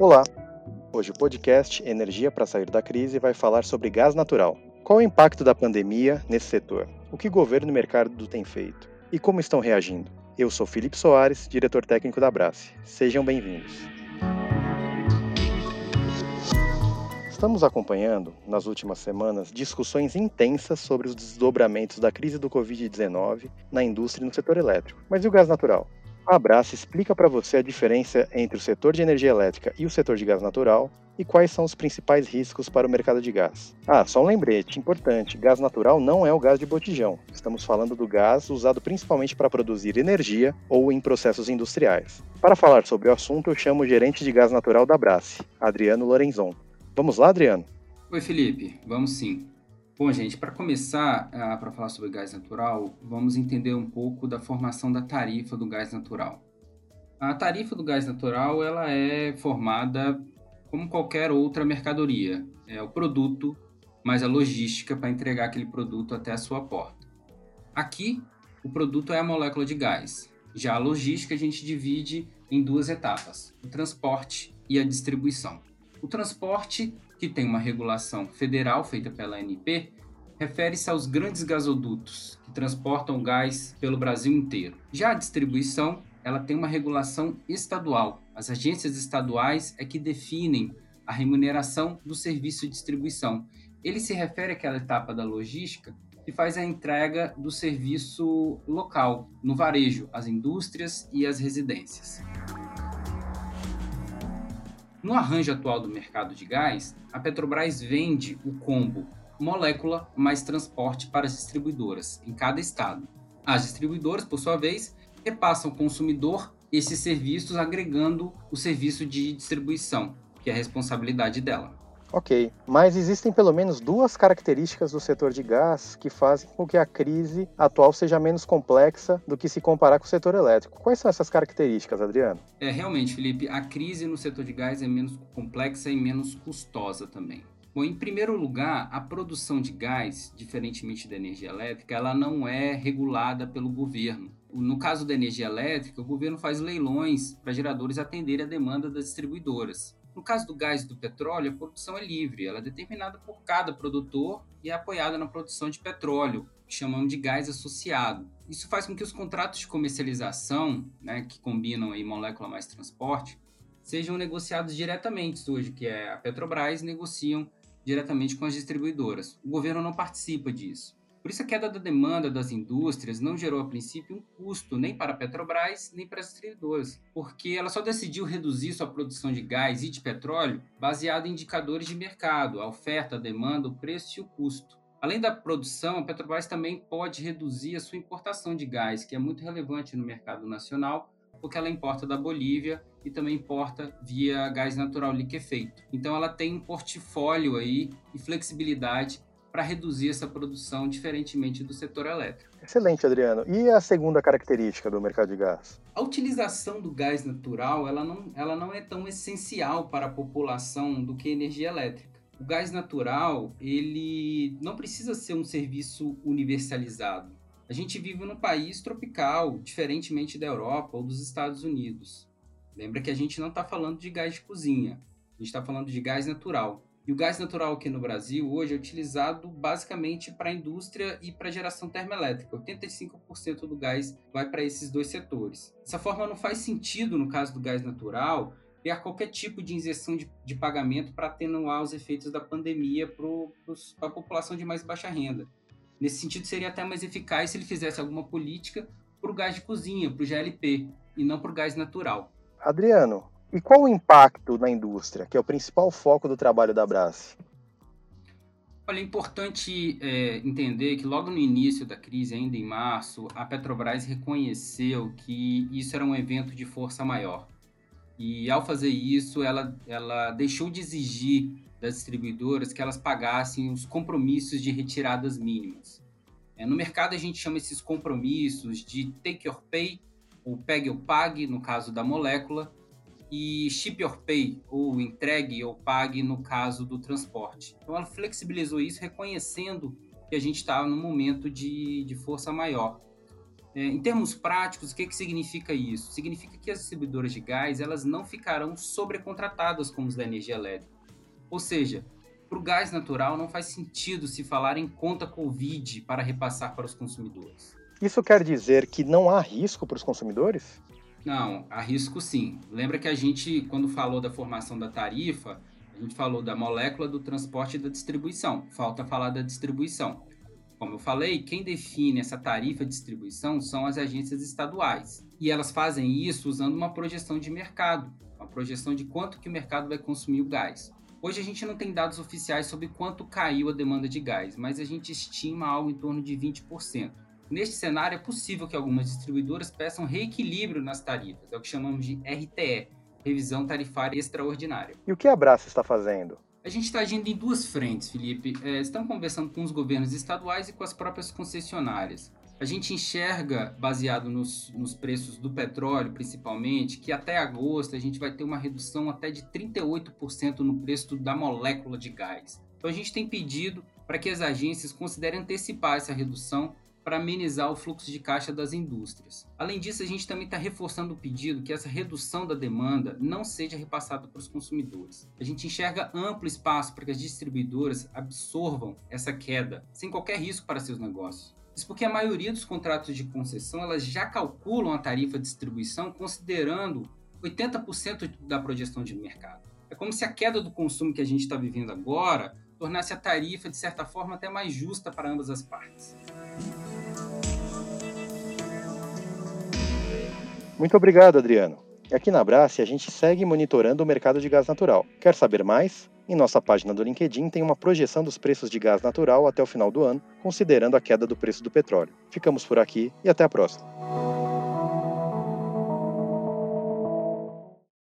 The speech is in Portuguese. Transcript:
Olá! Hoje o podcast Energia para Sair da Crise vai falar sobre gás natural. Qual o impacto da pandemia nesse setor? O que o governo e o mercado têm feito? E como estão reagindo? Eu sou Felipe Soares, diretor técnico da Brace. Sejam bem-vindos. Estamos acompanhando, nas últimas semanas, discussões intensas sobre os desdobramentos da crise do Covid-19 na indústria e no setor elétrico. Mas e o gás natural? A Abraça explica para você a diferença entre o setor de energia elétrica e o setor de gás natural e quais são os principais riscos para o mercado de gás. Ah, só um lembrete importante: gás natural não é o gás de botijão. Estamos falando do gás usado principalmente para produzir energia ou em processos industriais. Para falar sobre o assunto, eu chamo o gerente de gás natural da Abrace, Adriano Lorenzon. Vamos lá, Adriano? Oi, Felipe. Vamos sim. Bom, gente, para começar, uh, para falar sobre gás natural, vamos entender um pouco da formação da tarifa do gás natural. A tarifa do gás natural ela é formada como qualquer outra mercadoria. É o produto mais a logística para entregar aquele produto até a sua porta. Aqui, o produto é a molécula de gás. Já a logística a gente divide em duas etapas: o transporte e a distribuição. O transporte, que tem uma regulação federal feita pela ANP, refere-se aos grandes gasodutos que transportam gás pelo Brasil inteiro. Já a distribuição, ela tem uma regulação estadual. As agências estaduais é que definem a remuneração do serviço de distribuição. Ele se refere àquela etapa da logística que faz a entrega do serviço local, no varejo, às indústrias e às residências. No arranjo atual do mercado de gás, a Petrobras vende o combo molécula mais transporte para as distribuidoras em cada estado. As distribuidoras, por sua vez, repassam ao consumidor esses serviços agregando o serviço de distribuição, que é a responsabilidade dela. Ok, mas existem pelo menos duas características do setor de gás que fazem com que a crise atual seja menos complexa do que se comparar com o setor elétrico. Quais são essas características, Adriano? É, realmente, Felipe, a crise no setor de gás é menos complexa e menos custosa também. Bom, em primeiro lugar, a produção de gás, diferentemente da energia elétrica, ela não é regulada pelo governo. No caso da energia elétrica, o governo faz leilões para geradores atenderem a demanda das distribuidoras. No caso do gás e do petróleo, a produção é livre, ela é determinada por cada produtor e é apoiada na produção de petróleo, que chamamos de gás associado. Isso faz com que os contratos de comercialização, né, que combinam aí molécula mais transporte, sejam negociados diretamente hoje, que é a Petrobras negociam diretamente com as distribuidoras. O governo não participa disso. Por isso, a queda da demanda das indústrias não gerou, a princípio, um custo nem para a Petrobras nem para as distribuidoras, porque ela só decidiu reduzir sua produção de gás e de petróleo baseado em indicadores de mercado, a oferta, a demanda, o preço e o custo. Além da produção, a Petrobras também pode reduzir a sua importação de gás, que é muito relevante no mercado nacional, porque ela importa da Bolívia e também importa via gás natural liquefeito. Então ela tem um portfólio aí e flexibilidade para reduzir essa produção, diferentemente do setor elétrico. Excelente, Adriano. E a segunda característica do mercado de gás? A utilização do gás natural ela não, ela não é tão essencial para a população do que a energia elétrica. O gás natural ele não precisa ser um serviço universalizado. A gente vive num país tropical, diferentemente da Europa ou dos Estados Unidos. Lembra que a gente não está falando de gás de cozinha, a gente está falando de gás natural. E o gás natural aqui no Brasil hoje é utilizado basicamente para a indústria e para a geração termoelétrica. 85% do gás vai para esses dois setores. Dessa forma, não faz sentido, no caso do gás natural, criar qualquer tipo de injeção de, de pagamento para atenuar os efeitos da pandemia para a população de mais baixa renda. Nesse sentido, seria até mais eficaz se ele fizesse alguma política para o gás de cozinha, para o GLP, e não para o gás natural. Adriano, e qual o impacto na indústria, que é o principal foco do trabalho da Brás? Olha, é importante é, entender que logo no início da crise, ainda em março, a Petrobras reconheceu que isso era um evento de força maior. E ao fazer isso, ela, ela deixou de exigir das distribuidoras que elas pagassem os compromissos de retiradas mínimas. É, no mercado, a gente chama esses compromissos de take or pay, ou pegue ou pague, no caso da molécula, e ship or pay, ou entregue ou pague no caso do transporte. Então ela flexibilizou isso, reconhecendo que a gente estava num momento de, de força maior. É, em termos práticos, o que, que significa isso? Significa que as distribuidoras de gás elas não ficarão sobrecontratadas como os da energia elétrica. Ou seja, para o gás natural não faz sentido se falar em conta Covid para repassar para os consumidores. Isso quer dizer que não há risco para os consumidores? Não, há risco sim. Lembra que a gente, quando falou da formação da tarifa, a gente falou da molécula do transporte e da distribuição. Falta falar da distribuição. Como eu falei, quem define essa tarifa de distribuição são as agências estaduais. E elas fazem isso usando uma projeção de mercado, uma projeção de quanto que o mercado vai consumir o gás. Hoje a gente não tem dados oficiais sobre quanto caiu a demanda de gás, mas a gente estima algo em torno de 20%. Neste cenário, é possível que algumas distribuidoras peçam reequilíbrio nas tarifas, é o que chamamos de RTE, Revisão Tarifária Extraordinária. E o que a Brás está fazendo? A gente está agindo em duas frentes, Felipe. É, estamos conversando com os governos estaduais e com as próprias concessionárias. A gente enxerga, baseado nos, nos, preços do petróleo, principalmente, que até agosto a gente vai ter uma redução até de 38% no preço da molécula de gás. Então a gente tem pedido para que as agências considerem antecipar essa redução para amenizar o fluxo de caixa das indústrias. Além disso, a gente também está reforçando o pedido que essa redução da demanda não seja repassada para os consumidores. A gente enxerga amplo espaço para que as distribuidoras absorvam essa queda, sem qualquer risco para seus negócios. Isso porque a maioria dos contratos de concessão elas já calculam a tarifa de distribuição considerando 80% da projeção de mercado. É como se a queda do consumo que a gente está vivendo agora tornasse a tarifa, de certa forma, até mais justa para ambas as partes. Muito obrigado, Adriano. Aqui na Brace, a gente segue monitorando o mercado de gás natural. Quer saber mais? Em nossa página do LinkedIn tem uma projeção dos preços de gás natural até o final do ano, considerando a queda do preço do petróleo. Ficamos por aqui e até a próxima.